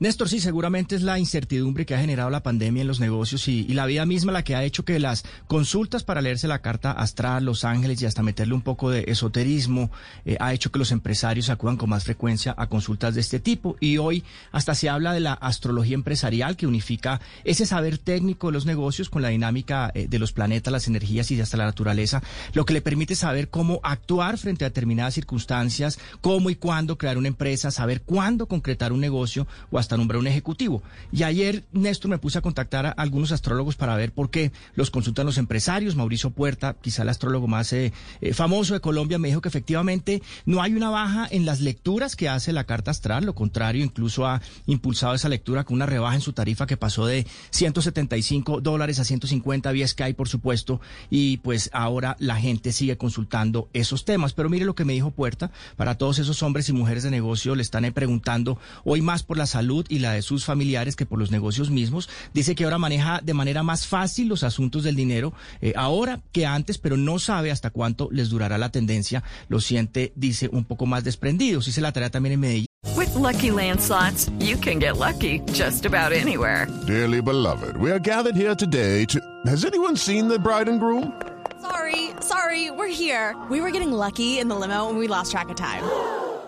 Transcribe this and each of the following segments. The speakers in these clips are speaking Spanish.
Néstor, sí, seguramente es la incertidumbre que ha generado la pandemia en los negocios y, la vida misma la que ha hecho que las consultas para leerse la carta astral, Los Ángeles y hasta meterle un poco de esoterismo eh, ha hecho que los empresarios acudan con más frecuencia a consultas de este tipo. Y hoy hasta se habla de la astrología empresarial que unifica ese saber técnico de los negocios con la dinámica eh, de los planetas, las energías y hasta la naturaleza, lo que le permite saber cómo actuar frente a determinadas circunstancias, cómo y cuándo crear una empresa, saber cuándo concretar un negocio o hasta nombrar un ejecutivo. Y ayer, Néstor, me puse a contactar a algunos astrólogos para ver por qué los consultan los empresarios. Mauricio Puerta, quizá el astrólogo más eh, eh, famoso de Colombia, me dijo que efectivamente no hay una baja en las lecturas que hace la carta astral. Lo contrario, incluso ha impulsado esa lectura con una rebaja en su tarifa que pasó de 175 dólares a 150 vía Skype, por supuesto. Y pues ahora la gente sigue consultando esos temas. Pero mire lo que me dijo Puerta. Para todos esos hombres y mujeres de negocio le están preguntando hoy más por la salud y la de sus familiares que por los negocios mismos. Dice que ahora maneja de manera más fácil los asuntos del dinero eh, ahora que antes, pero no sabe hasta cuánto les durará la tendencia. Lo siente, dice, un poco más desprendido. Si se la tarea también en Medellín. With lucky landslots, you can get lucky just about anywhere. Dearly beloved, we are gathered here today to. Has anyone seen the bride and groom? Sorry, sorry, we're here. We were getting lucky in the limo and we lost track of time.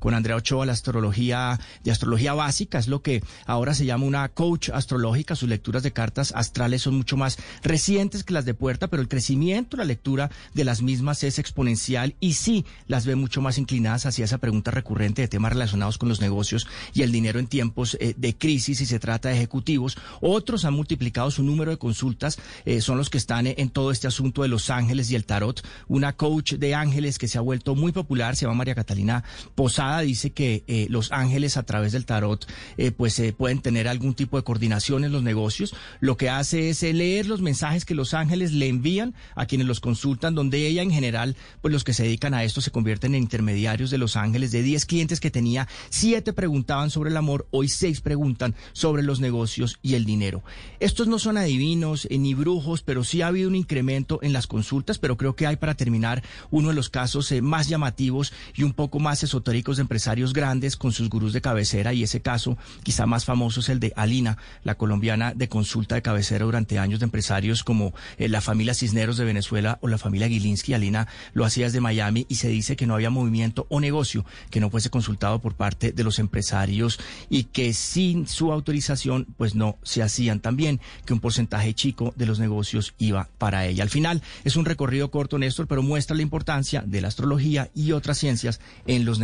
Con Andrea Ochoa, la astrología de astrología básica, es lo que ahora se llama una coach astrológica. Sus lecturas de cartas astrales son mucho más recientes que las de Puerta, pero el crecimiento, la lectura de las mismas es exponencial y sí las ve mucho más inclinadas hacia esa pregunta recurrente de temas relacionados con los negocios y el dinero en tiempos eh, de crisis y se trata de ejecutivos. Otros han multiplicado su número de consultas, eh, son los que están en todo este asunto de los ángeles y el tarot. Una coach de ángeles que se ha vuelto muy popular, se llama María Catalina Posada dice que eh, los ángeles a través del tarot eh, pues eh, pueden tener algún tipo de coordinación en los negocios. Lo que hace es leer los mensajes que los ángeles le envían a quienes los consultan, donde ella en general, pues los que se dedican a esto se convierten en intermediarios de los ángeles. De 10 clientes que tenía, 7 preguntaban sobre el amor, hoy 6 preguntan sobre los negocios y el dinero. Estos no son adivinos ni brujos, pero sí ha habido un incremento en las consultas, pero creo que hay para terminar uno de los casos más llamativos y un poco más esotéricos de empresarios grandes con sus gurús de cabecera y ese caso quizá más famoso es el de Alina, la colombiana de consulta de cabecera durante años de empresarios como eh, la familia Cisneros de Venezuela o la familia Gilinski. Alina lo hacía desde Miami y se dice que no había movimiento o negocio que no fuese consultado por parte de los empresarios y que sin su autorización pues no se hacían también que un porcentaje chico de los negocios iba para ella. Al final es un recorrido corto, Néstor, pero muestra la importancia de la astrología y otras ciencias en los negocios.